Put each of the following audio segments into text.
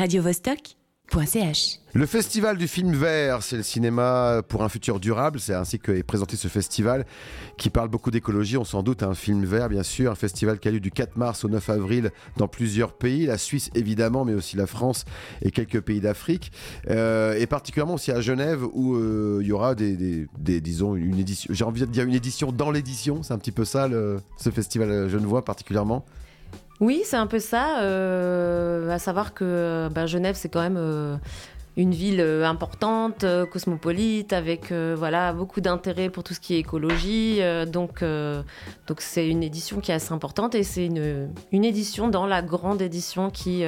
radiovostok.ch. Le festival du film vert, c'est le cinéma pour un futur durable. C'est ainsi que est présenté ce festival qui parle beaucoup d'écologie. On s'en doute, un film vert, bien sûr. Un festival qui a lieu du 4 mars au 9 avril dans plusieurs pays. La Suisse, évidemment, mais aussi la France et quelques pays d'Afrique. Euh, et particulièrement aussi à Genève où euh, il y aura disons, une édition. J'ai envie de dire une édition dans l'édition. C'est un petit peu ça, ce festival genevois particulièrement. Oui, c'est un peu ça. euh, à savoir que bah, Genève, c'est quand même euh, une ville euh, importante, euh, cosmopolite, avec euh, voilà beaucoup d'intérêt pour tout ce qui est écologie. donc, donc c'est une édition qui est assez importante et c'est une, une édition dans la grande édition qui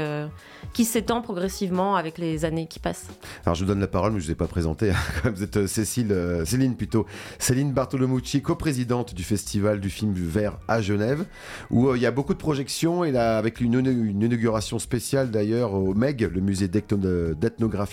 qui s'étend progressivement avec les années qui passent. Alors je vous donne la parole, mais je ne vous ai pas présenté. hein. Vous êtes Cécile, Céline plutôt. Céline Bartolomucci, coprésidente du Festival du film vert à Genève, où il y a beaucoup de projections, et là, avec une, une inauguration spéciale d'ailleurs au MEG, le musée d'ethno-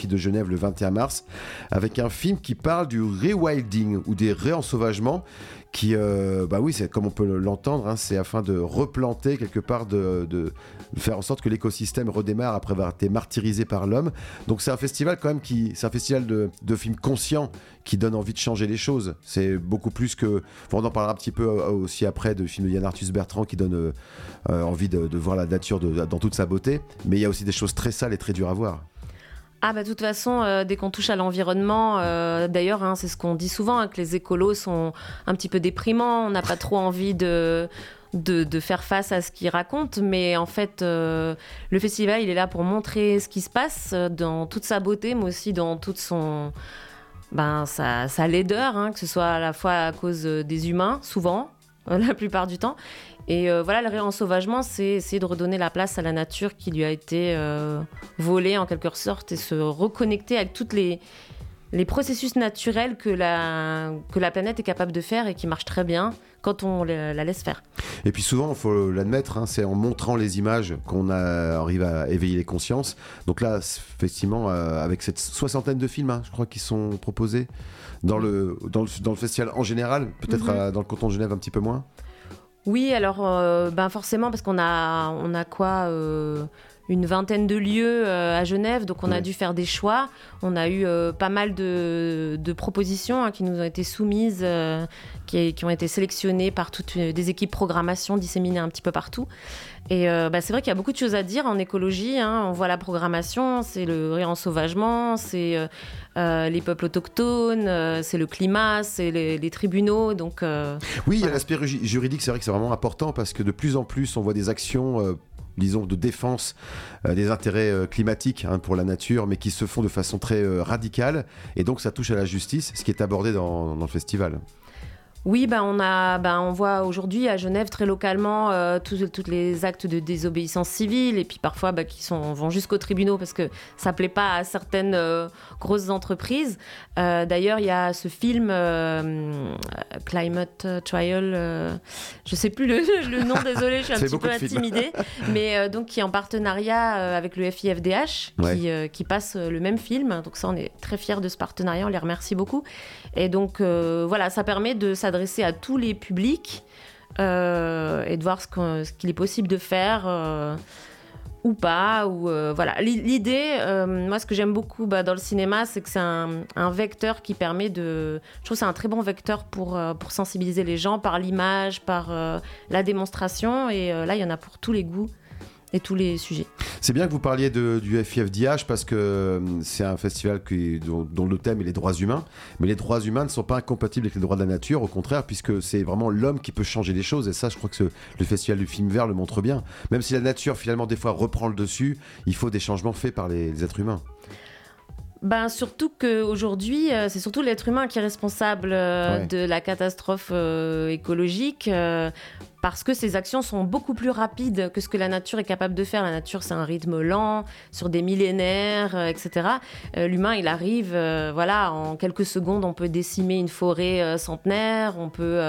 de Genève, le 21 mars, avec un film qui parle du rewilding ou des réensauvagements qui, euh, bah oui, c'est comme on peut l'entendre, hein, c'est afin de replanter quelque part, de, de faire en sorte que l'écosystème redémarre après avoir été martyrisé par l'homme. Donc c'est un festival quand même qui, c'est un festival de, de films conscients qui donne envie de changer les choses. C'est beaucoup plus que, on en parlera un petit peu euh, aussi après de films de Yann Arthus Bertrand qui donne euh, envie de, voir la nature dans toute sa beauté. Mais il y a aussi des choses très sales et très dures à voir. Ah bah de toute façon, euh, dès qu'on touche à l'environnement, euh, d'ailleurs, hein, c'est ce qu'on dit souvent, hein, que les écolos sont un petit peu déprimants, on n'a pas trop envie de, de, faire face à ce qu'ils racontent, mais en fait, euh, le festival, il est là pour montrer ce qui se passe dans toute sa beauté, mais aussi dans toute son... Ben, sa, laideur, hein, que ce soit à la fois à cause des humains, souvent, la plupart du temps. Et euh, voilà, le réensauvagement, c'est essayer de redonner la place à la nature qui lui a été euh, volée en quelque sorte et se reconnecter avec toutes les, les processus naturels que la, que la planète est capable de faire et qui marchent très bien quand on la, la laisse faire. Et puis souvent, il faut l'admettre, hein, c'est en montrant les images qu'on arrive à éveiller les consciences. Donc là, effectivement, euh, avec cette soixantaine de films, hein, je crois, qui sont proposés dans le, dans le, dans le festival en général, peut-être Mhm. dans le canton de Genève un petit peu moins. Oui, alors euh, ben forcément parce qu'on a on a quoi euh, une vingtaine de lieux euh, à Genève, donc on a dû faire des choix. On a eu euh, pas mal de, de propositions hein, qui nous ont été soumises, euh, qui, qui ont été sélectionnées par toutes des équipes programmation disséminées un petit peu partout. Et bah, c'est vrai qu'il y a beaucoup de choses à dire en écologie. hein. On voit la programmation, c'est le réensauvagement, c'est euh, les peuples autochtones, euh, c'est le climat, c'est les, les tribunaux. Donc euh, Oui, il y a l'aspect ju- juridique, c'est vrai que c'est vraiment important parce que de plus en plus, on voit des actions, disons, de défense euh, des intérêts euh, climatiques hein, pour la nature, mais qui se font de façon très euh, radicale. Et donc, ça touche à la justice, ce qui est abordé dans, dans le festival. Oui, ben on, a, ben on voit aujourd'hui à Genève très localement euh, tous, les actes de désobéissance civile et puis parfois ben, qui sont, vont jusqu'aux tribunaux parce que ça plaît pas à certaines euh, grosses entreprises. Euh, D'ailleurs, il y a ce film euh, Climate Trial, je sais plus le, le nom, désolé, je suis un petit peu intimidée, mais donc qui est en partenariat avec le FIFDH Ouais. qui, qui passe le même film. Donc ça, on est très fiers de ce partenariat, on les remercie beaucoup. Et donc voilà, ça permet de s'adresser à tous les publics euh, et de voir ce qu'il est possible de faire. euh, ou pas, euh, voilà. L'i- L'idée, moi, ce que j'aime beaucoup bah, dans le cinéma, c'est que c'est un, vecteur qui permet de. Je trouve que c'est un très bon vecteur pour, pour sensibiliser les gens par l'image, par la démonstration. Et là, il y en a pour tous les goûts et tous les sujets. C'est bien que vous parliez du FIFDH parce que euh, c'est un festival dont, le thème est les droits humains. Mais les droits humains ne sont pas incompatibles avec les droits de la nature, au contraire, puisque c'est vraiment l'homme qui peut changer les choses. Et ça, je crois que le festival du film vert le montre bien. Même si la nature, finalement, des fois reprend le dessus, il faut des changements faits par les êtres humains. Ben, surtout qu'aujourd'hui, euh, c'est surtout l'être humain qui est responsable euh, Ouais. de la catastrophe euh, écologique. euh, parce que ces actions sont beaucoup plus rapides que ce que la nature est capable de faire. La nature, c'est un rythme lent, sur des millénaires, euh, etc. Euh, L'humain, il arrive, euh, voilà, en quelques secondes, on peut décimer une forêt centenaire, on peut,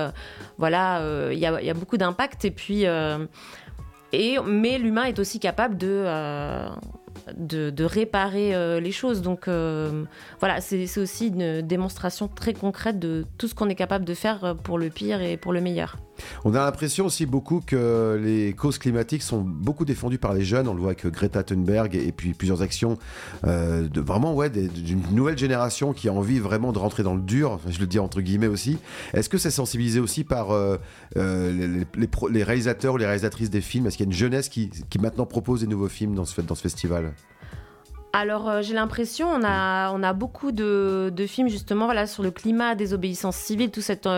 voilà, il y, y a beaucoup d'impact. Et puis, et, mais l'humain est aussi capable de, de, réparer euh, les choses. Donc euh, voilà, c'est c'est aussi une démonstration très concrète de tout ce qu'on est capable de faire pour le pire et pour le meilleur. On a l'impression aussi beaucoup que les causes climatiques sont beaucoup défendues par les jeunes. On le voit avec Greta Thunberg et puis plusieurs actions euh, de vraiment ouais d'une nouvelle génération qui a envie vraiment de rentrer dans le dur. je le dis entre guillemets aussi. Est-ce que c'est sensibilisé aussi par euh, euh, les, réalisateurs ou les réalisatrices des films? Est-ce qu'il y a une jeunesse qui, maintenant propose des nouveaux films dans ce, dans ce festival? Alors j'ai l'impression on a on a beaucoup de, films justement voilà sur le climat, désobéissance civile, tout cette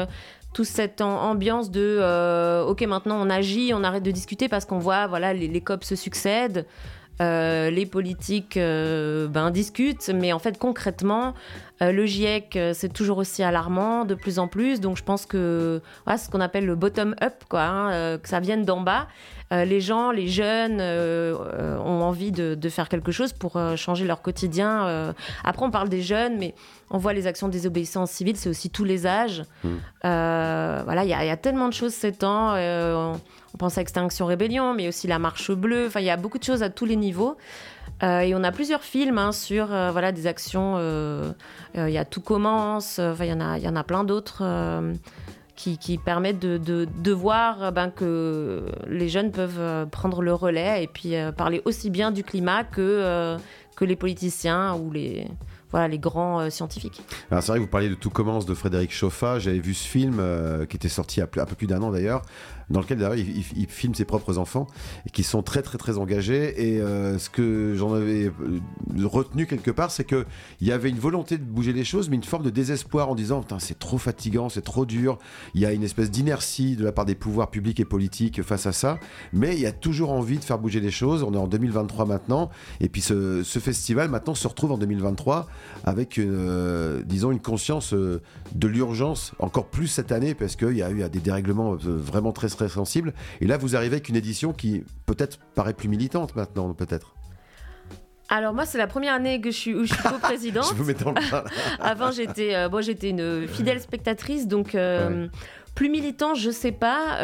toute cette ambiance de euh, ok maintenant on agit, on arrête de discuter parce qu'on voit voilà les, les COP se succèdent. Euh, les politiques euh, ben, discutent, mais en fait concrètement, le GIEC c'est toujours aussi alarmant de plus en plus. Donc je pense que voilà, ce qu'on appelle le bottom up, quoi, hein, que ça vienne d'en bas. les gens, les jeunes ont envie de, de, faire quelque chose pour changer leur quotidien. après on parle des jeunes, mais on voit les actions de désobéissance civile, c'est aussi tous les âges. Euh, voilà, il y, a tellement de choses ces temps. Euh, on, pense à Extinction Rébellion, mais aussi la Marche Bleue. Enfin, il y a beaucoup de choses à tous les niveaux. Euh, et on a plusieurs films hein, sur voilà des actions. Il y a Tout commence. Il y en a, y en a plein d'autres. Qui, permettent de, voir ben, que les jeunes peuvent prendre le relais et puis parler aussi bien du climat que, que les politiciens ou les, voilà, les grands euh, scientifiques. C'est vrai que vous parliez de Tout commence de Frédéric Chauffat. J'avais vu ce film euh, qui était sorti a un peu plus d'un an d'ailleurs, dans lequel d'ailleurs il, filme ses propres enfants qui sont très très très engagés. Et euh, ce que j'en avais retenu quelque part, c'est que il y avait une volonté de bouger les choses, mais une forme de désespoir en disant c'est trop fatigant, c'est trop dur. Il y a une espèce d'inertie de la part des pouvoirs publics et politiques face à ça, mais il y a toujours envie de faire bouger les choses. On est en 2023 maintenant, et puis ce, festival maintenant se retrouve en 2023 avec, une, euh, disons, une conscience euh, de l'urgence, encore plus cette année, parce qu'il y a eu des dérèglements euh, vraiment très, très sensibles. Et là, vous arrivez avec une édition qui peut-être paraît plus militante maintenant, peut-être. Alors moi, c'est la première année que je suis, où je suis co-présidente. je vous mets dans le Avant, j'étais, bon, j'étais une fidèle spectatrice, donc plus militant, je sais pas.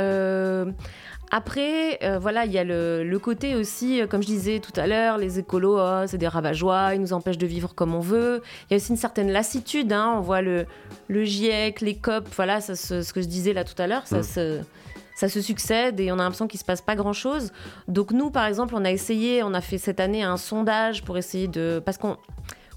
Après, euh, voilà, il y a le, côté aussi, euh, comme je disais tout à l'heure, les écolos, oh, c'est des ravageois, ils nous empêchent de vivre comme on veut. Il y a aussi une certaine lassitude, hein. on voit le, le GIEC, les COP, voilà, ça, ce que je disais là tout à l'heure, ça, mm. se, ça se succède et on a l'impression qu'il se passe pas grand-chose. Donc nous, par exemple, on a essayé, on a fait cette année un sondage pour essayer de... Parce qu'on...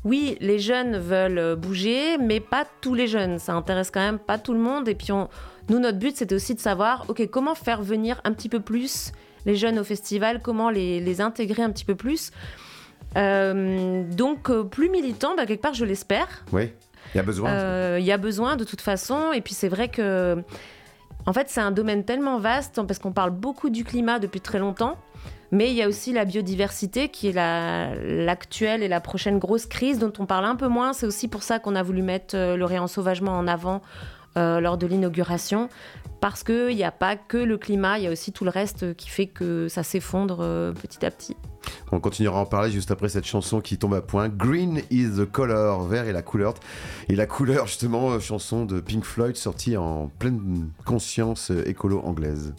Oui, les jeunes veulent bouger, mais pas tous les jeunes. Ça intéresse quand même pas tout le monde. Et puis on, nous, notre but, c'était aussi de savoir, OK, comment faire venir un petit peu plus les jeunes au festival, comment les, intégrer un petit peu plus. Euh, donc, euh, plus militant, bah, quelque part, je l'espère. Oui, il y a besoin. Euh, il y a besoin de toute façon. Et puis, c'est vrai que, en fait, c'est un domaine tellement vaste, parce qu'on parle beaucoup du climat depuis très longtemps. Mais il y a aussi la biodiversité qui est l'actuelle et la prochaine grosse crise dont on parle un peu moins. C'est aussi pour ça qu'on a voulu mettre le sauvagement en avant euh, lors de l'inauguration, parce qu'il n'y a pas que le climat, il y a aussi tout le reste qui fait que ça s'effondre euh, petit à petit. On continuera à en parler juste après cette chanson qui tombe à point. Green is the color, vert est la couleur. Et la couleur, justement, euh, chanson de Pink Floyd sortie en pleine conscience écolo anglaise.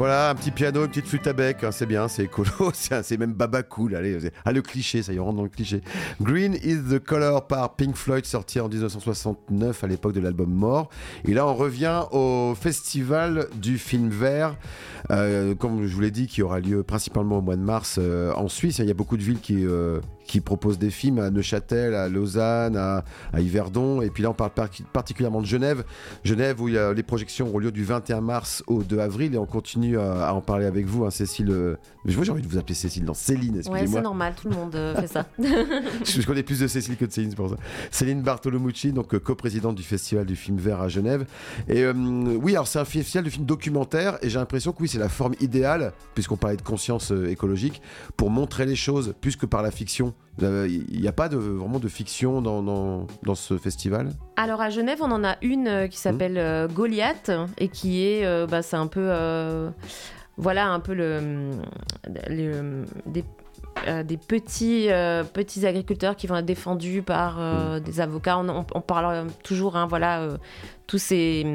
Voilà, un petit piano, une petite flûte à bec, hein, c'est bien, c'est écolo, c'est même baba cool. Allez, ah, le cliché, ça y rentre dans le cliché. Green is the Color par Pink Floyd, sorti en 1969 à l'époque de l'album Mort. Et là, on revient au festival du film vert, euh, comme je vous l'ai dit, qui aura lieu principalement au mois de mars euh, en Suisse. Il y a beaucoup de villes qui, euh, qui proposent des films à Neuchâtel, à Lausanne, à, Yverdon. Et puis là, on parle particulièrement de Genève. Genève, où il y a, les projections auront lieu du 21 mars au 2 avril. Et on continue à, en parler avec vous, hein, Cécile. Euh, moi, j'ai envie de vous appeler Cécile, non, Céline, excusez-moi. Ouais, c'est normal, tout le monde euh, fait ça. je connais plus de Cécile que de Céline, c'est pour ça. Céline Bartolomucci, donc euh, coprésidente du Festival du film vert à Genève. Et oui, alors c'est un festival de film documentaire. Et j'ai l'impression que oui, c'est la forme idéale, puisqu'on parlait de conscience écologique, pour montrer les choses plus que par la fiction. Il n'y a pas de, vraiment de fiction dans, dans, ce festival? Alors à Genève, on en a une euh, qui s'appelle euh, Goliath et qui est, euh, bah, c'est un peu, voilà, un peu le, des, des petits, petits agriculteurs qui vont être défendus par mm. des avocats. On, parle toujours, hein, voilà, tous ces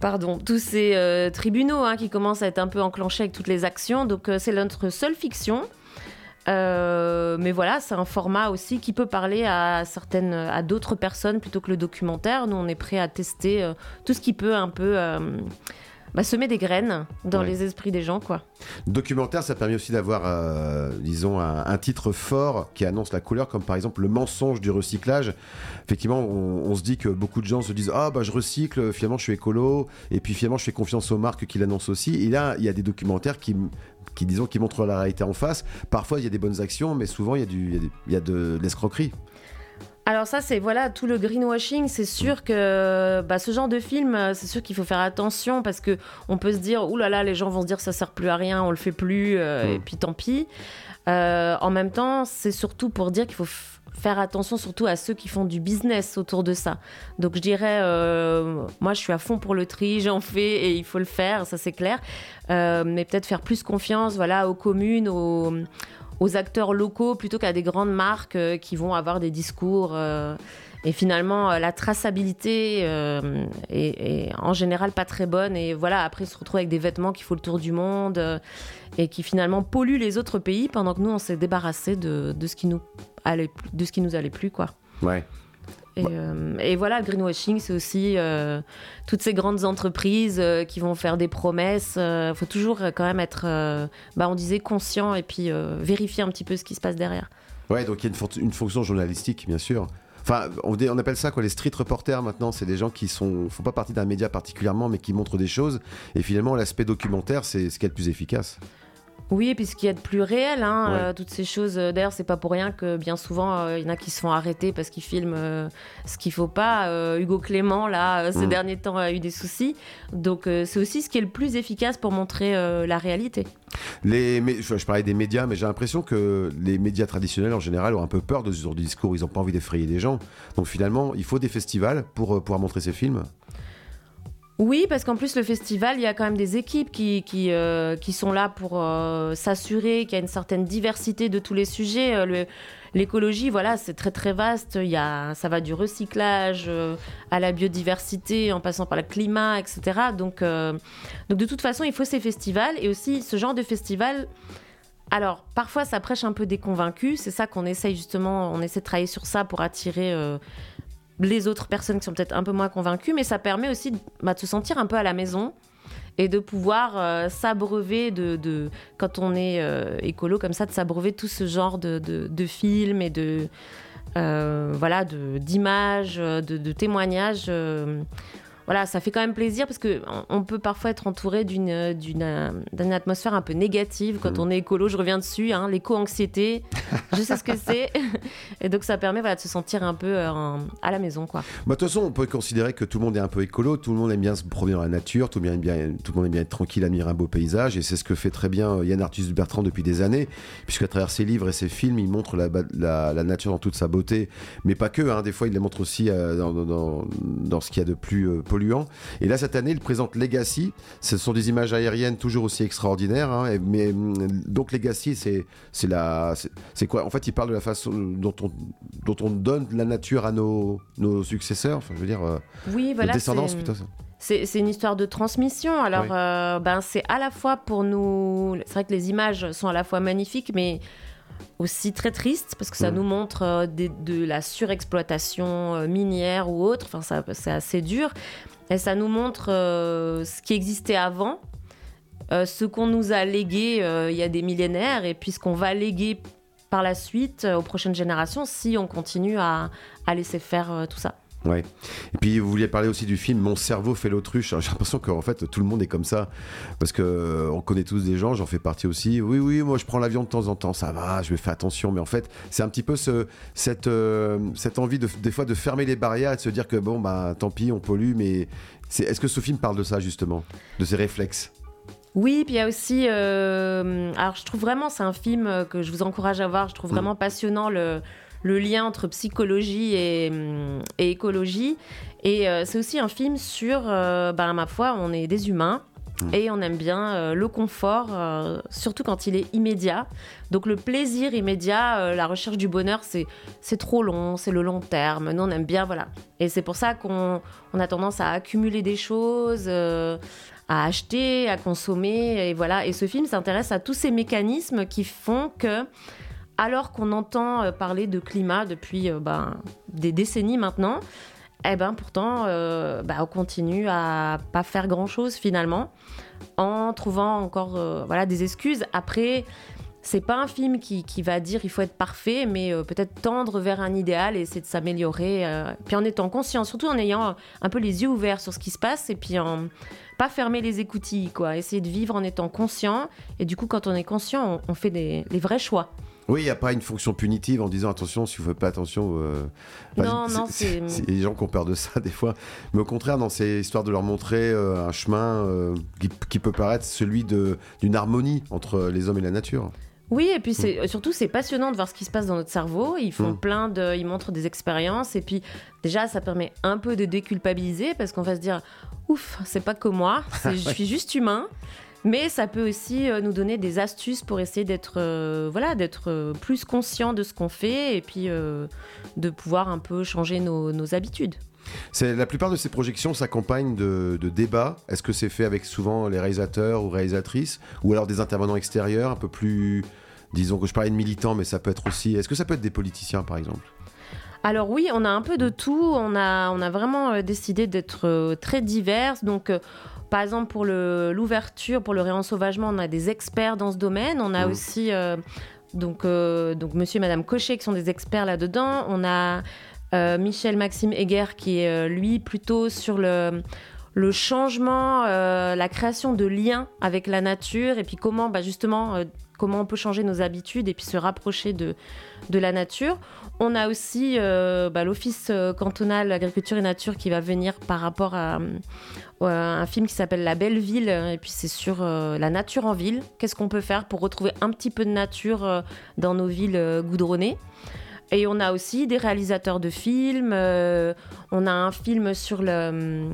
pardon, tous ces tribunaux hein, qui commencent à être un peu enclenchés avec toutes les actions. Donc c'est notre seule fiction. Euh, mais voilà, c'est un format aussi qui peut parler à certaines, à d'autres personnes plutôt que le documentaire. Nous, on est prêt à tester euh, tout ce qui peut un peu euh, bah, semer des graines dans les esprits des gens, quoi. Documentaire, ça permet aussi d'avoir, disons, un, titre fort qui annonce la couleur, comme par exemple le mensonge du recyclage. Effectivement, on, se dit que beaucoup de gens se disent ah bah je recycle, finalement je suis écolo, et puis finalement je fais confiance aux marques qui l'annoncent aussi. Et là, il y a des documentaires qui qui disons qui montrent la réalité en face. Parfois il y a des bonnes actions, mais souvent il y a, du, il y a, de, l'escroquerie. Alors ça, c'est voilà tout le greenwashing. C'est sûr que bah, ce genre de film, c'est sûr qu'il faut faire attention parce que on peut se dire, ouh là là, les gens vont se dire ça sert plus à rien, on le fait plus, euh, et mm. puis tant pis. Euh, en même temps, c'est surtout pour dire qu'il faut faire attention surtout à ceux qui font du business autour de ça. Donc je dirais, euh, moi je suis à fond pour le tri, j'en fais et il faut le faire, ça c'est clair. Mais peut-être faire plus confiance voilà, aux communes, aux, acteurs locaux plutôt qu'à des grandes marques euh, qui vont avoir des discours. et finalement, la traçabilité est, en général pas très bonne. Et voilà, après, se retrouve avec des vêtements qui font le tour du monde et qui finalement polluent les autres pays pendant que nous, on s'est débarrassé de, de ce qui nous de ce qui nous allait plus, quoi. Ouais. Et, euh, voilà, le greenwashing, c'est aussi euh, toutes ces grandes entreprises euh, qui vont faire des promesses. Il faut toujours quand même être, bah, on disait, conscient et puis vérifier un petit peu ce qui se passe derrière. Ouais, donc il y a une, une, fonction journalistique, bien sûr. Enfin, on, on, appelle ça quoi les street reporters maintenant. C'est des gens qui sont, font pas partie d'un média particulièrement, mais qui montrent des choses. Et finalement, l'aspect documentaire, c'est ce qui est le plus efficace. Oui, et puis ce qu'il y a de plus réel, hein, euh, toutes ces choses. Euh, d'ailleurs, c'est pas pour rien que bien souvent, euh, il y en a qui se font arrêter parce qu'ils filment ce qu'il faut pas. Hugo Clément, là, ces mm. derniers temps, a eu des soucis. Donc, c'est aussi ce qui est le plus efficace pour montrer la réalité. Les, je, parlais des médias, mais j'ai l'impression que les médias traditionnels, en général, ont un peu peur de ce genre de discours. Ils n'ont pas envie d'effrayer des gens. Donc, finalement, il faut des festivals pour pouvoir montrer ces films. Oui, parce qu'en plus, le festival, il y a quand même des équipes qui, qui, euh, sont là pour euh, s'assurer qu'il y a une certaine diversité de tous les sujets. Euh, l'écologie, voilà, c'est très très vaste. Il y a, ça va du recyclage à la biodiversité, en passant par le climat, etc. Donc, donc de toute façon, il faut ces festivals et aussi ce genre de festival. Alors, parfois, ça prêche un peu des convaincus. C'est ça qu'on essaye justement, on essaie de travailler sur ça pour attirer les autres personnes qui sont peut-être un peu moins convaincues, mais ça permet aussi bah, de, se sentir un peu à la maison et de pouvoir euh, s'abreuver de, quand on est euh, écolo comme ça, de s'abreuver tout ce genre de, de films et de euh, voilà d'images, de, témoignages voilà, ça fait quand même plaisir parce que on peut parfois être entouré d'une d'une atmosphère un peu négative quand mm. on est écolo. Je reviens dessus, hein, l'éco-anxiété. je sais ce que c'est, et donc ça permet voilà de se sentir un peu euh, à la maison, quoi. Bah, de toute façon, on peut considérer que tout le monde est un peu écolo. Tout le monde aime bien se promener dans la nature. Tout le monde aime bien, tout le monde aime bien être tranquille, admirer un beau paysage, et c'est ce que fait très bien Yann Arthus Bertrand depuis des années, puisqu'à travers ses livres et ses films, il montre la, la, nature dans toute sa beauté, mais pas que. Hein, des fois, il la montre aussi euh, dans, dans, dans, ce qu'il y a de plus euh, et là, cette année, il présente Legacy. Ce sont des images aériennes toujours aussi extraordinaires. Hein. mais donc Legacy, c'est c'est la c'est quoi? En fait, il parle de la façon dont on dont on donne la nature à nos nos successeurs. Enfin, je veux dire, oui, voilà, descendance plutôt. c'est une histoire de transmission. Alors, ben, c'est à la fois pour nous. C'est vrai que les images sont à la fois magnifiques, mais aussi très triste parce que ça mm. nous montre euh, de la surexploitation euh, minière ou autre. Enfin, c'est assez dur. Et ça nous montre euh, ce qui existait avant, ce qu'on nous a légué il y a des millénaires et puis ce qu'on va léguer par la suite aux prochaines générations si on continue à laisser faire tout ça. Ouais. Et puis vous vouliez parler aussi du film Mon cerveau fait l'autruche. J'ai l'impression qu'en fait tout le monde est comme ça parce que euh, on connaît tous des gens, j'en fais partie aussi. Oui, oui, moi je prends l'avion de temps en temps, ça va, je vais faire attention. Mais en fait, c'est un petit peu ce, cette, euh, cette envie de, des fois de fermer les barrières et de se dire que bon bah tant pis, on pollue. Mais est-ce que ce film parle de ça justement, de ces réflexes? Oui, puis il y a aussi. Euh, alors, je trouve vraiment, c'est un film que je vous encourage à voir. Je trouve mm. vraiment passionnant le, le lien entre psychologie et, hum, écologie. Et euh, c'est aussi un film sur, euh, bah, ma foi, on est des humains. Mmh. Et on aime bien euh, le confort, surtout quand il est immédiat. Donc le plaisir immédiat, la recherche du bonheur, c'est c'est trop long, c'est le long terme. Nous, on aime bien, voilà. Et c'est pour ça qu'on on a tendance à accumuler des choses, à acheter, à consommer, et voilà. Et ce film s'intéresse à tous ces mécanismes qui font que alors qu'on entend euh, parler de climat depuis euh, ben, des décennies maintenant, eh ben pourtant, euh, ben, on continue à pas faire grand chose finalement, en trouvant encore voilà des excuses. Après, c'est pas un film qui, va dire il faut être parfait, mais peut-être tendre vers un idéal et essayer de s'améliorer. puis en étant conscient, surtout en ayant un peu les yeux ouverts sur ce qui se passe et puis en pas fermer les écoutilles, quoi. Essayer de vivre en étant conscient. Et du coup, quand on est conscient, on, fait des, les vrais choix. Oui, il n'y a pas une fonction punitive en disant attention, si vous ne faites pas attention. Euh, non, non, c'est. Il y a des gens qui ont peur de ça des fois. Mais au contraire, dans ces histoires de leur montrer euh, un chemin euh, qui, peut paraître celui d'une harmonie entre les hommes et la nature. Oui, et puis mm. c'est surtout c'est passionnant de voir ce qui se passe dans notre cerveau. Ils font mm. plein de, ils montrent des expériences et puis déjà ça permet un peu de déculpabiliser parce qu'on va se dire ouf, c'est pas que moi, je suis juste humain. Mais ça peut aussi euh, nous donner des astuces pour essayer d'être euh, voilà, d'être euh, plus conscient de ce qu'on fait et puis de pouvoir un peu changer nos, habitudes. C'est la plupart de ces projections s'accompagnent de, débats. Est-ce que c'est fait avec souvent les réalisateurs ou réalisatrices, ou alors des intervenants extérieurs, un peu plus, disons que je parlais de militants, mais ça peut être aussi. Est-ce que ça peut être des politiciens, par exemple? Alors oui, on a un peu de tout. On a, on a vraiment décidé d'être très divers. Donc par exemple, pour l'ouverture, pour le réensauvagement, on a des experts dans ce domaine. On a mmh. aussi euh, donc, euh, donc monsieur et madame Cochet qui sont des experts là-dedans. On a euh, Michel Maxime Heger qui est lui plutôt sur le, le changement, la création de liens avec la nature et puis comment bah, justement comment on peut changer nos habitudes et puis se rapprocher de, de la nature. On a aussi bah, l'Office cantonal agriculture et nature qui va venir par rapport à, un film qui s'appelle La Belle Ville, et puis c'est sur euh, la nature en ville. Qu'est-ce qu'on peut faire pour retrouver un petit peu de nature euh, dans nos villes euh, goudronnées? Et on a aussi des réalisateurs de films. on a un film sur, le,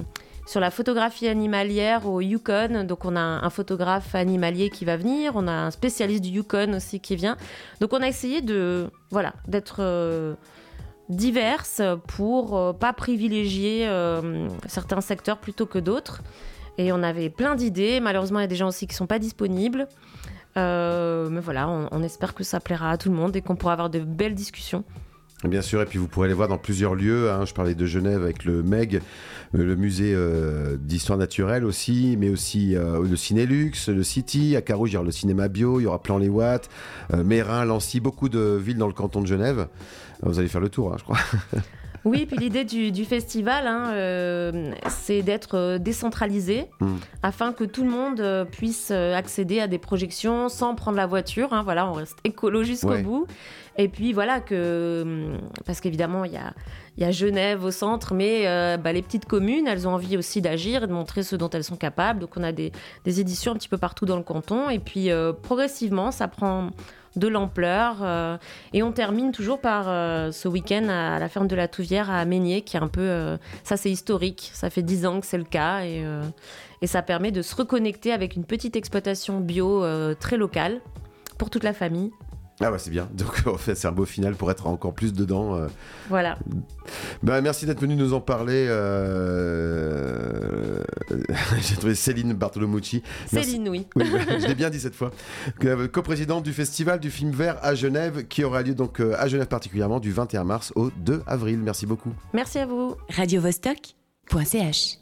sur la photographie animalière au Yukon. Donc on a un photographe animalier qui va venir. On a un spécialiste du Yukon aussi qui vient. Donc on a essayé de voilà d'être diverses pour euh, pas privilégier euh, certains secteurs plutôt que d'autres. Et on avait plein d'idées. Malheureusement, il y a des gens aussi qui sont pas disponibles. Euh, mais voilà, on, espère que ça plaira à tout le monde et qu'on pourra avoir de belles discussions. Bien sûr, et puis vous pourrez les voir dans plusieurs lieux. Hein. Je parlais de Genève avec le MEG, le musée d'histoire naturelle aussi, mais aussi le Cinélux, le City, à Carouge, il y aura le cinéma bio, il y aura Plan-les-Ouates, Mérin, Lancy, beaucoup de villes dans le canton de Genève. Vous allez faire le tour, hein, je crois. Oui, puis l'idée du, festival, hein, euh, c'est d'être euh, décentralisé hmm. afin que tout le monde euh, puisse accéder à des projections sans prendre la voiture. Hein, voilà, on reste écolo jusqu'au bout. Et puis voilà que, hmm, parce qu'évidemment, il y a, Genève au centre, mais bah, les petites communes, elles ont envie aussi d'agir et de montrer ce dont elles sont capables. Donc on a des, éditions un petit peu partout dans le canton. Et puis progressivement, ça prend de l'ampleur. Euh, et on termine toujours par euh, ce week-end à, la ferme de la Touvière à Meignier, qui est un peu. Euh, ça, c'est historique. Ça fait dix ans que c'est le cas. Et, ça permet de se reconnecter avec une petite exploitation bio très locale pour toute la famille. Ah bah c'est bien, donc en fait c'est un beau final pour être encore plus dedans. Voilà. Bah, merci d'être venu nous en parler J'ai trouvé Céline Bartolomucci. Céline, oui. oui je l'ai bien dit cette fois. Co-présidente du Festival du film vert à Genève, qui aura lieu donc à Genève particulièrement du 21 mars au 2 avril. Merci beaucoup. Merci à vous. Radio -Vostok .ch